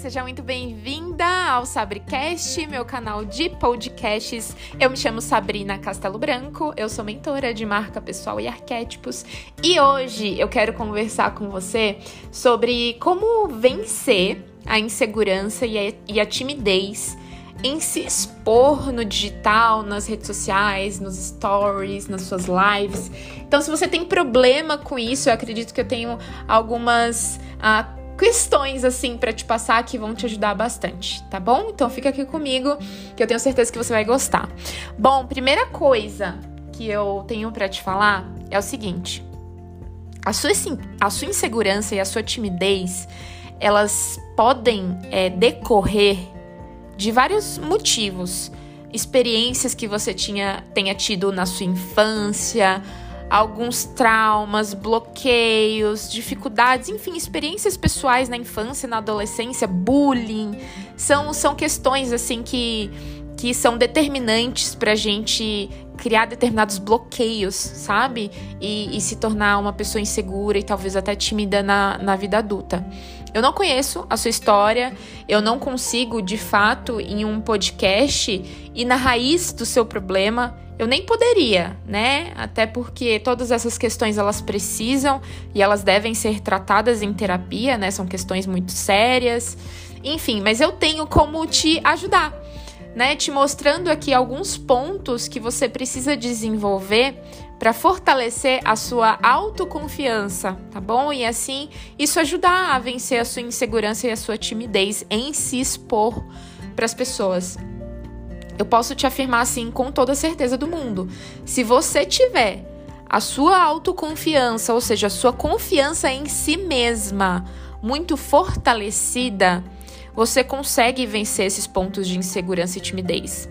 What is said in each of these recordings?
seja muito bem-vinda ao Sabricast, meu canal de podcasts. Eu me chamo Sabrina Castelo Branco, eu sou mentora de marca pessoal e arquétipos e hoje eu quero conversar com você sobre como vencer a insegurança e a, e a timidez em se expor no digital, nas redes sociais, nos stories, nas suas lives. Então, se você tem problema com isso, eu acredito que eu tenho algumas uh, questões assim para te passar que vão te ajudar bastante, tá bom? Então fica aqui comigo que eu tenho certeza que você vai gostar. Bom, primeira coisa que eu tenho para te falar é o seguinte: a sua, a sua insegurança e a sua timidez elas podem é, decorrer de vários motivos, experiências que você tinha tenha tido na sua infância alguns traumas, bloqueios, dificuldades, enfim, experiências pessoais na infância, na adolescência, bullying, são, são questões assim que, que são determinantes para a gente criar determinados bloqueios, sabe? E, e, se tornar uma pessoa insegura e talvez até tímida na, na vida adulta. Eu não conheço a sua história, eu não consigo, de fato, em um podcast ir na raiz do seu problema eu nem poderia, né? Até porque todas essas questões elas precisam e elas devem ser tratadas em terapia, né? São questões muito sérias. Enfim, mas eu tenho como te ajudar, né? Te mostrando aqui alguns pontos que você precisa desenvolver para fortalecer a sua autoconfiança, tá bom? E assim, isso ajudar a vencer a sua insegurança e a sua timidez em se expor para as pessoas. Eu posso te afirmar assim com toda a certeza do mundo. Se você tiver a sua autoconfiança, ou seja, a sua confiança em si mesma muito fortalecida, você consegue vencer esses pontos de insegurança e timidez.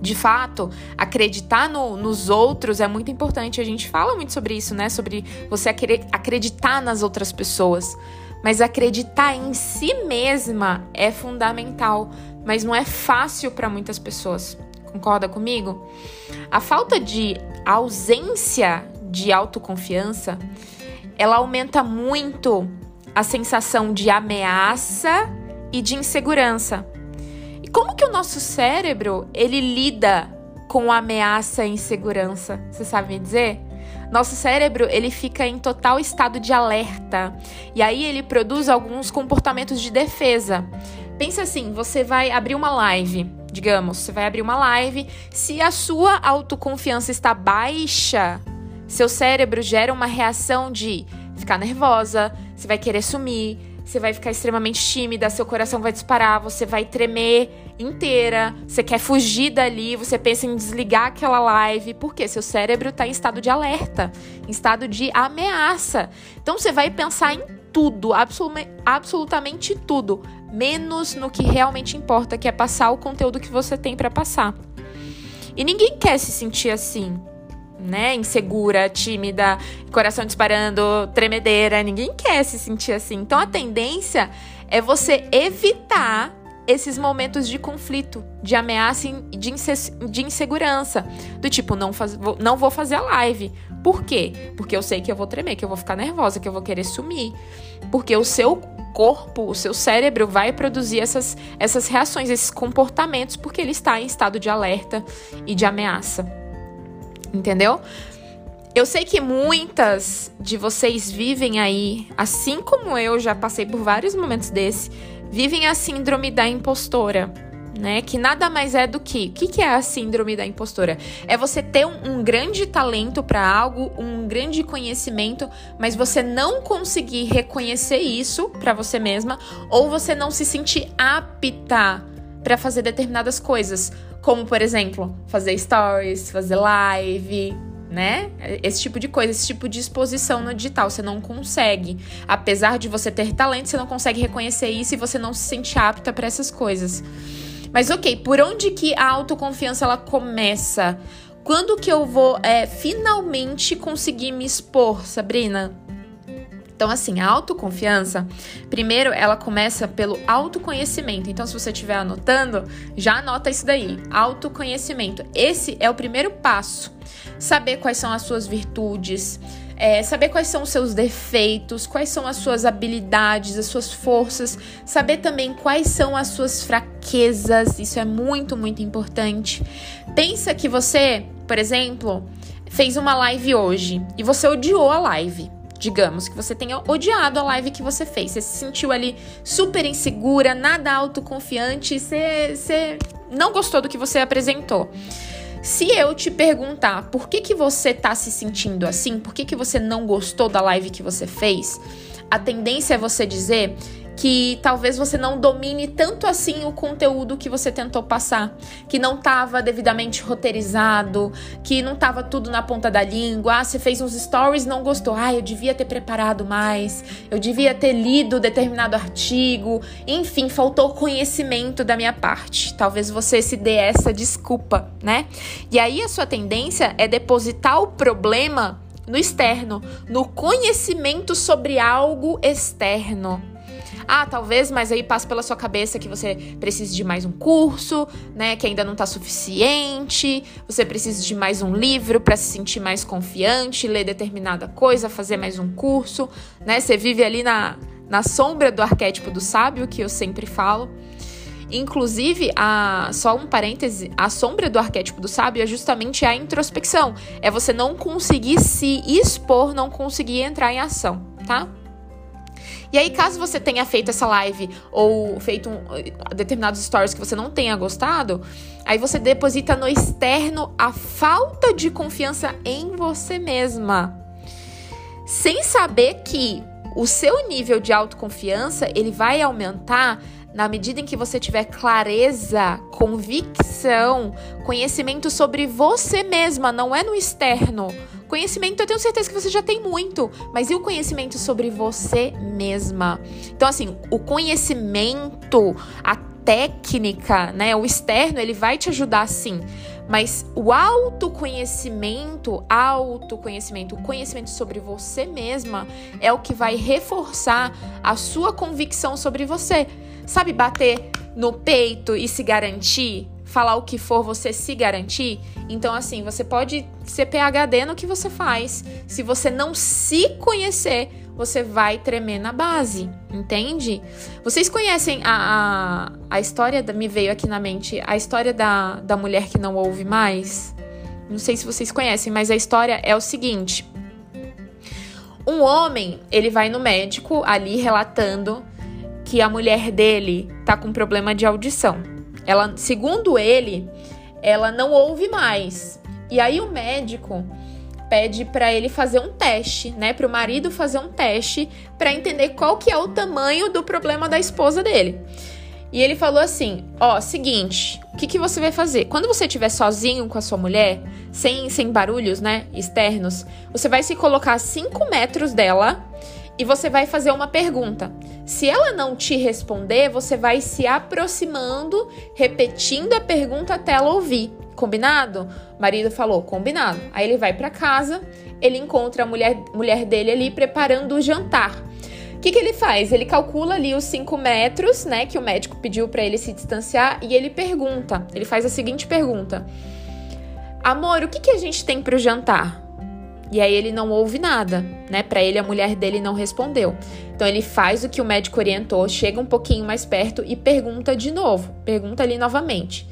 De fato, acreditar no, nos outros é muito importante. A gente fala muito sobre isso, né? Sobre você acreditar nas outras pessoas. Mas acreditar em si mesma é fundamental mas não é fácil para muitas pessoas. Concorda comigo? A falta de ausência de autoconfiança, ela aumenta muito a sensação de ameaça e de insegurança. E como que o nosso cérebro, ele lida com ameaça e insegurança? Você sabe me dizer? Nosso cérebro, ele fica em total estado de alerta. E aí ele produz alguns comportamentos de defesa. Pensa assim, você vai abrir uma live, digamos, você vai abrir uma live, se a sua autoconfiança está baixa, seu cérebro gera uma reação de ficar nervosa, você vai querer sumir, você vai ficar extremamente tímida, seu coração vai disparar, você vai tremer inteira, você quer fugir dali, você pensa em desligar aquela live, porque seu cérebro está em estado de alerta, em estado de ameaça. Então você vai pensar em tudo, absolutamente tudo, menos no que realmente importa, que é passar o conteúdo que você tem para passar. E ninguém quer se sentir assim, né? Insegura, tímida, coração disparando, tremedeira. Ninguém quer se sentir assim. Então a tendência é você evitar esses momentos de conflito, de ameaça e de, de insegurança. Do tipo, não, faz, não vou fazer a live. Por quê? Porque eu sei que eu vou tremer, que eu vou ficar nervosa, que eu vou querer sumir. Porque o seu corpo, o seu cérebro vai produzir essas, essas reações, esses comportamentos, porque ele está em estado de alerta e de ameaça. Entendeu? Eu sei que muitas de vocês vivem aí, assim como eu já passei por vários momentos desse, vivem a síndrome da impostora né? Que nada mais é do que. O que, que é a síndrome da impostora? É você ter um, um grande talento para algo, um grande conhecimento, mas você não conseguir reconhecer isso para você mesma, ou você não se sentir apta para fazer determinadas coisas, como por exemplo, fazer stories, fazer live, né? Esse tipo de coisa, esse tipo de exposição no digital, você não consegue. Apesar de você ter talento, você não consegue reconhecer isso e você não se sente apta para essas coisas. Mas ok, por onde que a autoconfiança ela começa? Quando que eu vou é, finalmente conseguir me expor, Sabrina? Então, assim, a autoconfiança, primeiro ela começa pelo autoconhecimento. Então, se você estiver anotando, já anota isso daí. Autoconhecimento. Esse é o primeiro passo. Saber quais são as suas virtudes, é, saber quais são os seus defeitos, quais são as suas habilidades, as suas forças, saber também quais são as suas fraquezas, isso é muito, muito importante. Pensa que você, por exemplo, fez uma live hoje e você odiou a live. Digamos que você tenha odiado a live que você fez. Você se sentiu ali super insegura, nada autoconfiante, você, você não gostou do que você apresentou. Se eu te perguntar por que, que você tá se sentindo assim, por que, que você não gostou da live que você fez, a tendência é você dizer que talvez você não domine tanto assim o conteúdo que você tentou passar, que não estava devidamente roteirizado, que não estava tudo na ponta da língua. Ah, você fez uns stories, não gostou. Ah, eu devia ter preparado mais, eu devia ter lido determinado artigo. Enfim, faltou conhecimento da minha parte. Talvez você se dê essa desculpa, né? E aí a sua tendência é depositar o problema no externo, no conhecimento sobre algo externo. Ah, talvez, mas aí passa pela sua cabeça que você precisa de mais um curso, né? Que ainda não tá suficiente. Você precisa de mais um livro para se sentir mais confiante, ler determinada coisa, fazer mais um curso, né? Você vive ali na, na sombra do arquétipo do sábio, que eu sempre falo. Inclusive, a, só um parêntese, a sombra do arquétipo do sábio é justamente a introspecção. É você não conseguir se expor, não conseguir entrar em ação, tá? E aí, caso você tenha feito essa live ou feito um, determinados stories que você não tenha gostado, aí você deposita no externo a falta de confiança em você mesma. Sem saber que o seu nível de autoconfiança, ele vai aumentar na medida em que você tiver clareza, convicção, conhecimento sobre você mesma, não é no externo. Conhecimento eu tenho certeza que você já tem muito, mas e o conhecimento sobre você mesma? Então, assim, o conhecimento, a técnica, né, o externo, ele vai te ajudar sim. Mas o autoconhecimento, autoconhecimento, o conhecimento sobre você mesma é o que vai reforçar a sua convicção sobre você. Sabe bater no peito e se garantir? Falar o que for, você se garantir? Então, assim, você pode ser PHD no que você faz. Se você não se conhecer, você vai tremer na base, entende? Vocês conhecem a, a, a história, da, me veio aqui na mente, a história da, da mulher que não ouve mais? Não sei se vocês conhecem, mas a história é o seguinte. Um homem, ele vai no médico ali relatando que a mulher dele tá com problema de audição. Ela, segundo ele, ela não ouve mais. E aí o médico pede para ele fazer um teste, né, para o marido fazer um teste para entender qual que é o tamanho do problema da esposa dele. E ele falou assim: ó, seguinte, o que, que você vai fazer? Quando você estiver sozinho com a sua mulher, sem, sem barulhos, né, externos, você vai se colocar a 5 metros dela e você vai fazer uma pergunta. Se ela não te responder, você vai se aproximando, repetindo a pergunta até ela ouvir. Combinado? Marido falou: combinado. Aí ele vai para casa, ele encontra a mulher, mulher dele ali preparando o jantar. O que, que ele faz? Ele calcula ali os 5 metros, né, que o médico pediu para ele se distanciar e ele pergunta. Ele faz a seguinte pergunta: Amor, o que, que a gente tem para o jantar? E aí ele não ouve nada, né? Para ele a mulher dele não respondeu. Então ele faz o que o médico orientou, chega um pouquinho mais perto e pergunta de novo. Pergunta ali novamente.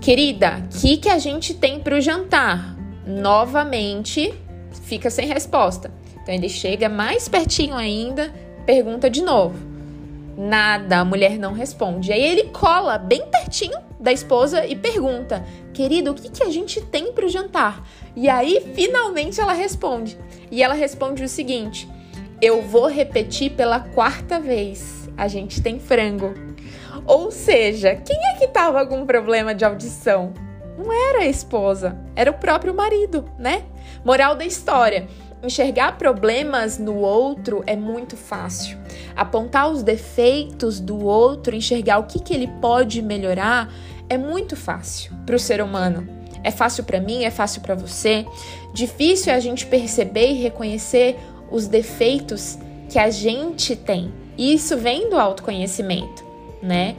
Querida, o que, que a gente tem para o jantar? Novamente, fica sem resposta. Então ele chega mais pertinho ainda, pergunta de novo. Nada, a mulher não responde. Aí ele cola bem pertinho da esposa e pergunta: Querido, o que, que a gente tem para o jantar? E aí, finalmente, ela responde. E ela responde o seguinte: Eu vou repetir pela quarta vez. A gente tem frango. Ou seja, quem é que estava com problema de audição? Não era a esposa, era o próprio marido, né? Moral da história enxergar problemas no outro é muito fácil. Apontar os defeitos do outro, enxergar o que, que ele pode melhorar, é muito fácil para o ser humano. É fácil para mim, é fácil para você. Difícil é a gente perceber e reconhecer os defeitos que a gente tem. E isso vem do autoconhecimento, né?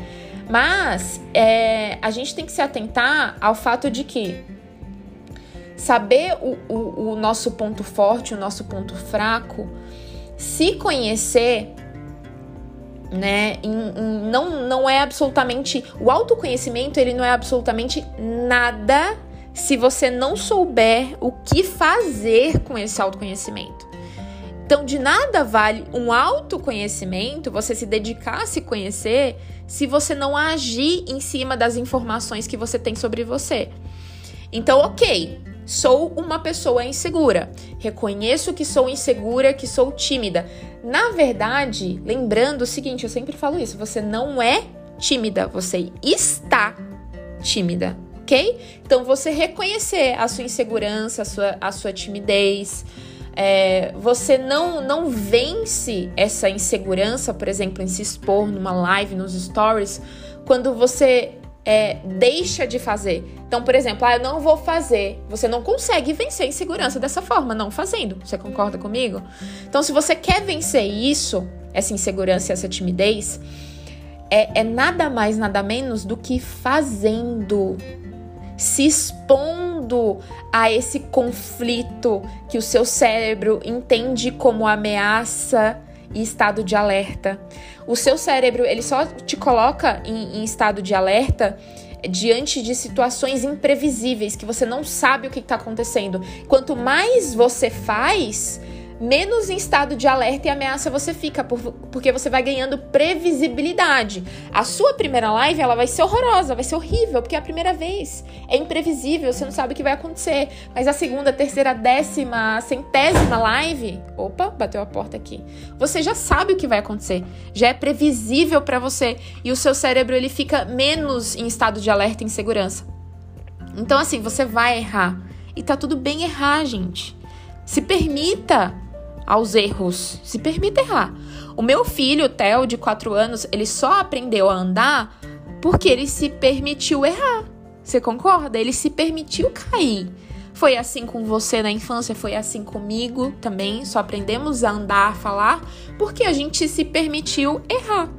Mas é, a gente tem que se atentar ao fato de que saber o, o, o nosso ponto forte, o nosso ponto fraco, se conhecer né? Não, não é absolutamente. O autoconhecimento, ele não é absolutamente nada se você não souber o que fazer com esse autoconhecimento. Então, de nada vale um autoconhecimento, você se dedicar a se conhecer, se você não agir em cima das informações que você tem sobre você. Então, ok, sou uma pessoa insegura. Reconheço que sou insegura, que sou tímida. Na verdade, lembrando o seguinte, eu sempre falo isso: você não é tímida, você está tímida, ok? Então, você reconhecer a sua insegurança, a sua, a sua timidez. É, você não, não vence essa insegurança, por exemplo, em se expor numa live, nos stories, quando você é, deixa de fazer. Então, por exemplo, ah, eu não vou fazer. Você não consegue vencer a insegurança dessa forma, não fazendo. Você concorda comigo? Então, se você quer vencer isso, essa insegurança e essa timidez, é, é nada mais, nada menos do que fazendo, se expondo a esse conflito que o seu cérebro entende como ameaça e estado de alerta. O seu cérebro, ele só te coloca em, em estado de alerta diante de situações imprevisíveis que você não sabe o que está acontecendo. Quanto mais você faz, menos em estado de alerta e ameaça você fica, porque você vai ganhando previsibilidade. A sua primeira live, ela vai ser horrorosa, vai ser horrível, porque é a primeira vez. É imprevisível, você não sabe o que vai acontecer. Mas a segunda, terceira, décima, centésima live, opa, bateu a porta aqui. Você já sabe o que vai acontecer. Já é previsível para você e o seu cérebro ele fica menos em estado de alerta e insegurança. Então assim, você vai errar. E tá tudo bem errar, gente. Se permita aos erros. Se permita errar. O meu filho, o Theo, de 4 anos, ele só aprendeu a andar porque ele se permitiu errar. Você concorda? Ele se permitiu cair. Foi assim com você na infância, foi assim comigo também. Só aprendemos a andar, a falar, porque a gente se permitiu errar.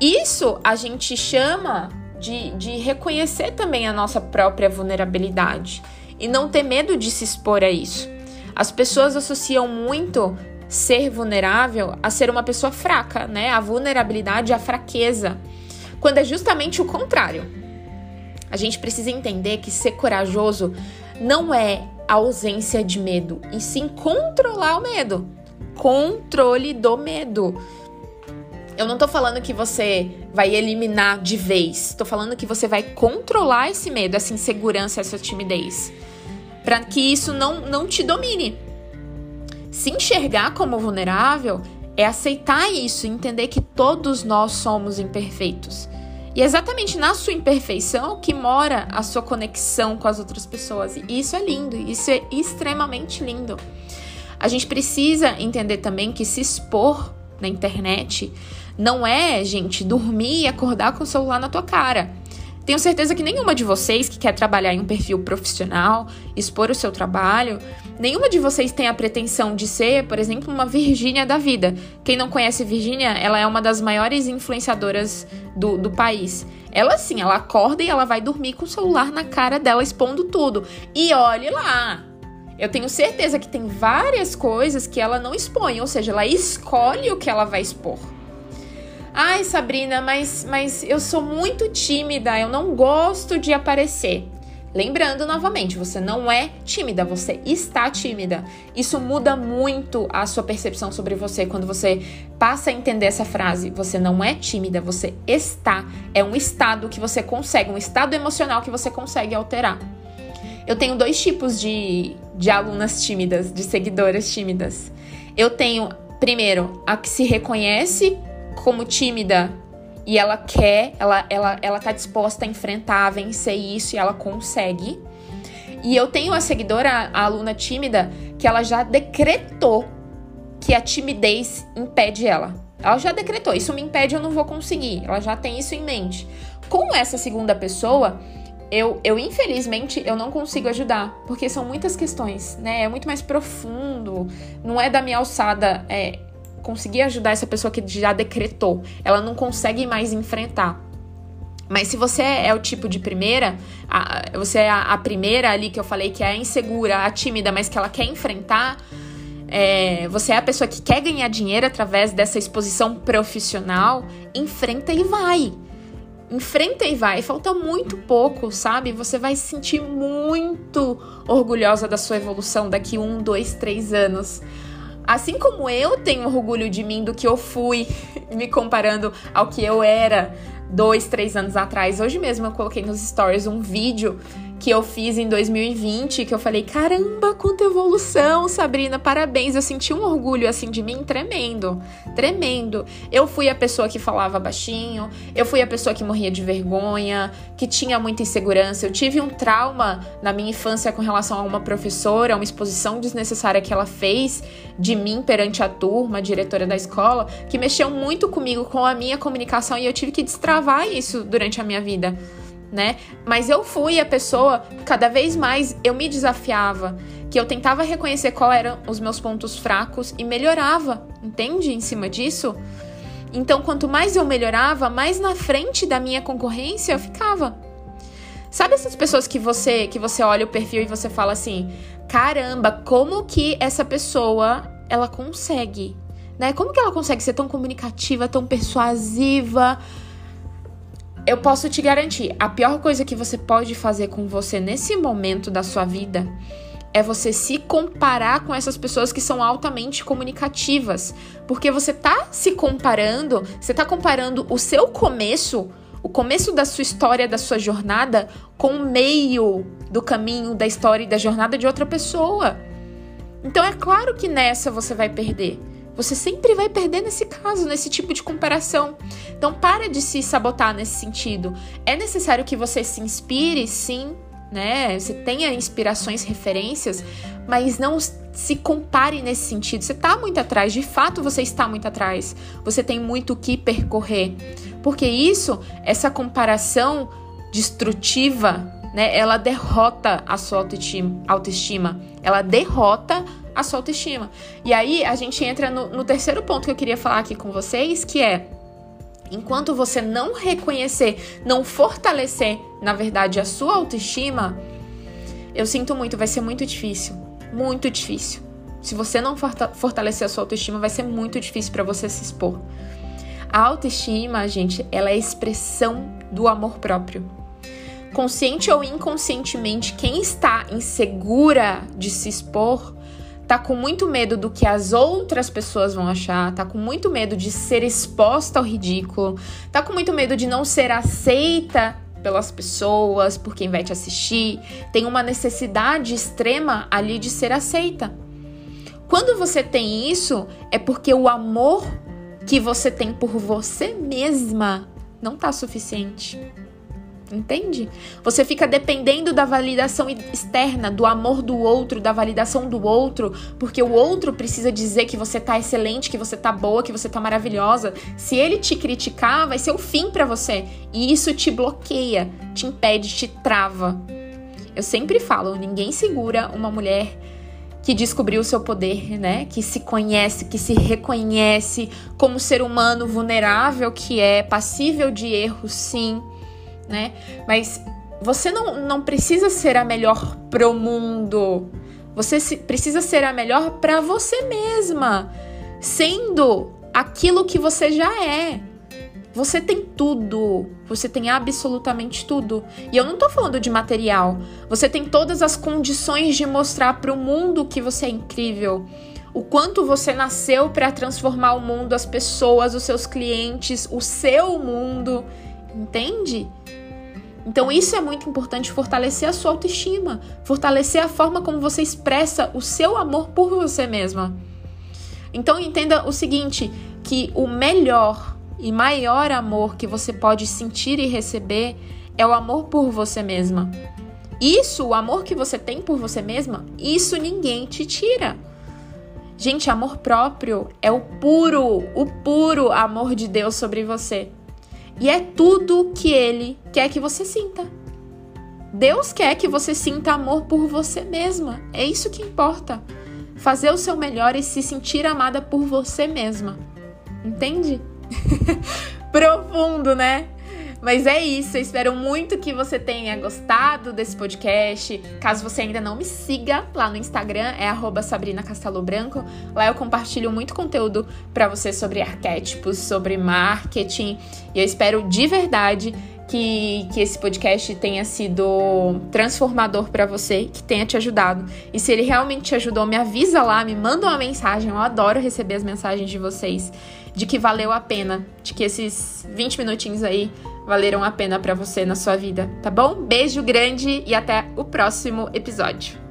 Isso a gente chama de, de reconhecer também a nossa própria vulnerabilidade e não ter medo de se expor a isso. As pessoas associam muito ser vulnerável a ser uma pessoa fraca, né? A vulnerabilidade à fraqueza, quando é justamente o contrário. A gente precisa entender que ser corajoso não é ausência de medo, e sim controlar o medo. Controle do medo. Eu não tô falando que você vai eliminar de vez, tô falando que você vai controlar esse medo, essa insegurança, essa timidez para que isso não, não te domine. Se enxergar como vulnerável é aceitar isso, entender que todos nós somos imperfeitos. E é exatamente na sua imperfeição que mora a sua conexão com as outras pessoas. E isso é lindo, isso é extremamente lindo. A gente precisa entender também que se expor na internet não é, gente, dormir e acordar com o celular na tua cara. Tenho certeza que nenhuma de vocês que quer trabalhar em um perfil profissional, expor o seu trabalho, nenhuma de vocês tem a pretensão de ser, por exemplo, uma Virgínia da vida. Quem não conhece Virgínia, ela é uma das maiores influenciadoras do, do país. Ela sim, ela acorda e ela vai dormir com o celular na cara dela, expondo tudo. E olhe lá, eu tenho certeza que tem várias coisas que ela não expõe, ou seja, ela escolhe o que ela vai expor. Ai, Sabrina, mas, mas eu sou muito tímida, eu não gosto de aparecer. Lembrando novamente, você não é tímida, você está tímida. Isso muda muito a sua percepção sobre você quando você passa a entender essa frase. Você não é tímida, você está. É um estado que você consegue, um estado emocional que você consegue alterar. Eu tenho dois tipos de, de alunas tímidas, de seguidoras tímidas. Eu tenho, primeiro, a que se reconhece como tímida e ela quer, ela, ela, ela tá disposta a enfrentar, a vencer isso e ela consegue. E eu tenho a seguidora, a aluna tímida, que ela já decretou que a timidez impede ela. Ela já decretou, isso me impede, eu não vou conseguir. Ela já tem isso em mente. Com essa segunda pessoa, eu, eu infelizmente eu não consigo ajudar, porque são muitas questões, né? É muito mais profundo, não é da minha alçada. É, conseguir ajudar essa pessoa que já decretou. Ela não consegue mais enfrentar. Mas se você é o tipo de primeira, a, você é a, a, primeira ali que eu falei que é insegura, a tímida, mas que ela quer enfrentar, é, você é a pessoa que quer ganhar dinheiro através dessa exposição profissional, enfrenta e vai. Enfrenta e vai. Falta muito pouco, sabe? Você vai se sentir muito orgulhosa da sua evolução daqui um, dois, três anos. Assim como eu tenho orgulho de mim, do que eu fui, me comparando ao que eu era dois, três anos atrás. Hoje mesmo eu coloquei nos stories um vídeo que eu fiz em 2020, que eu falei, caramba, quanta evolução, Sabrina, parabéns. Eu senti um orgulho assim de mim tremendo, tremendo. Eu fui a pessoa que falava baixinho, eu fui a pessoa que morria de vergonha, que tinha muita insegurança. Eu tive um trauma na minha infância com relação a uma professora, uma exposição desnecessária que ela fez de mim perante a turma, a diretora da escola, que mexeu muito comigo com a minha comunicação e eu tive que destravar isso durante a minha vida né? Mas eu fui a pessoa, cada vez mais eu me desafiava, que eu tentava reconhecer qual eram os meus pontos fracos e melhorava, entende? Em cima disso. Então, quanto mais eu melhorava, mais na frente da minha concorrência eu ficava. Sabe essas pessoas que você que você olha o perfil e você fala assim: "Caramba, como que essa pessoa ela consegue?" Né? Como que ela consegue ser tão comunicativa, tão persuasiva? Eu posso te garantir, a pior coisa que você pode fazer com você nesse momento da sua vida é você se comparar com essas pessoas que são altamente comunicativas, porque você tá se comparando, você tá comparando o seu começo, o começo da sua história, da sua jornada com o meio do caminho da história e da jornada de outra pessoa. Então é claro que nessa você vai perder. Você sempre vai perder nesse caso, nesse tipo de comparação. Então, para de se sabotar nesse sentido. É necessário que você se inspire, sim, né? Você tenha inspirações, referências, mas não se compare nesse sentido. Você está muito atrás, de fato você está muito atrás. Você tem muito o que percorrer. Porque isso, essa comparação destrutiva, né? Ela derrota a sua autoestima, autoestima. Ela derrota a sua autoestima. E aí a gente entra no, no terceiro ponto que eu queria falar aqui com vocês, que é enquanto você não reconhecer, não fortalecer, na verdade, a sua autoestima, eu sinto muito, vai ser muito difícil. Muito difícil. Se você não fortalecer a sua autoestima, vai ser muito difícil para você se expor. A autoestima, gente, ela é a expressão do amor próprio. Consciente ou inconscientemente, quem está insegura de se expor tá com muito medo do que as outras pessoas vão achar, tá com muito medo de ser exposta ao ridículo, tá com muito medo de não ser aceita pelas pessoas, por quem vai te assistir, tem uma necessidade extrema ali de ser aceita. Quando você tem isso, é porque o amor que você tem por você mesma não tá suficiente. Entende? Você fica dependendo da validação externa, do amor do outro, da validação do outro, porque o outro precisa dizer que você tá excelente, que você tá boa, que você tá maravilhosa. Se ele te criticar, vai ser o fim para você. E isso te bloqueia, te impede, te trava. Eu sempre falo, ninguém segura uma mulher que descobriu o seu poder, né? Que se conhece, que se reconhece como ser humano vulnerável que é, passível de erro, sim né? Mas você não, não precisa ser a melhor pro mundo. Você se, precisa ser a melhor para você mesma, sendo aquilo que você já é. Você tem tudo, você tem absolutamente tudo. E eu não tô falando de material. Você tem todas as condições de mostrar para o mundo que você é incrível. O quanto você nasceu para transformar o mundo, as pessoas, os seus clientes, o seu mundo. Entende? Então, isso é muito importante fortalecer a sua autoestima, fortalecer a forma como você expressa o seu amor por você mesma. Então, entenda o seguinte: que o melhor e maior amor que você pode sentir e receber é o amor por você mesma. Isso, o amor que você tem por você mesma, isso ninguém te tira. Gente, amor próprio é o puro, o puro amor de Deus sobre você. E é tudo que ele quer que você sinta. Deus quer que você sinta amor por você mesma. É isso que importa. Fazer o seu melhor e se sentir amada por você mesma. Entende? Profundo, né? Mas é isso, eu espero muito que você tenha gostado desse podcast. Caso você ainda não me siga lá no Instagram, é Branco. Lá eu compartilho muito conteúdo para você sobre arquétipos, sobre marketing. E eu espero de verdade que, que esse podcast tenha sido transformador para você, que tenha te ajudado. E se ele realmente te ajudou, me avisa lá, me manda uma mensagem. Eu adoro receber as mensagens de vocês de que valeu a pena, de que esses 20 minutinhos aí valeram a pena para você na sua vida, tá bom? Beijo grande e até o próximo episódio.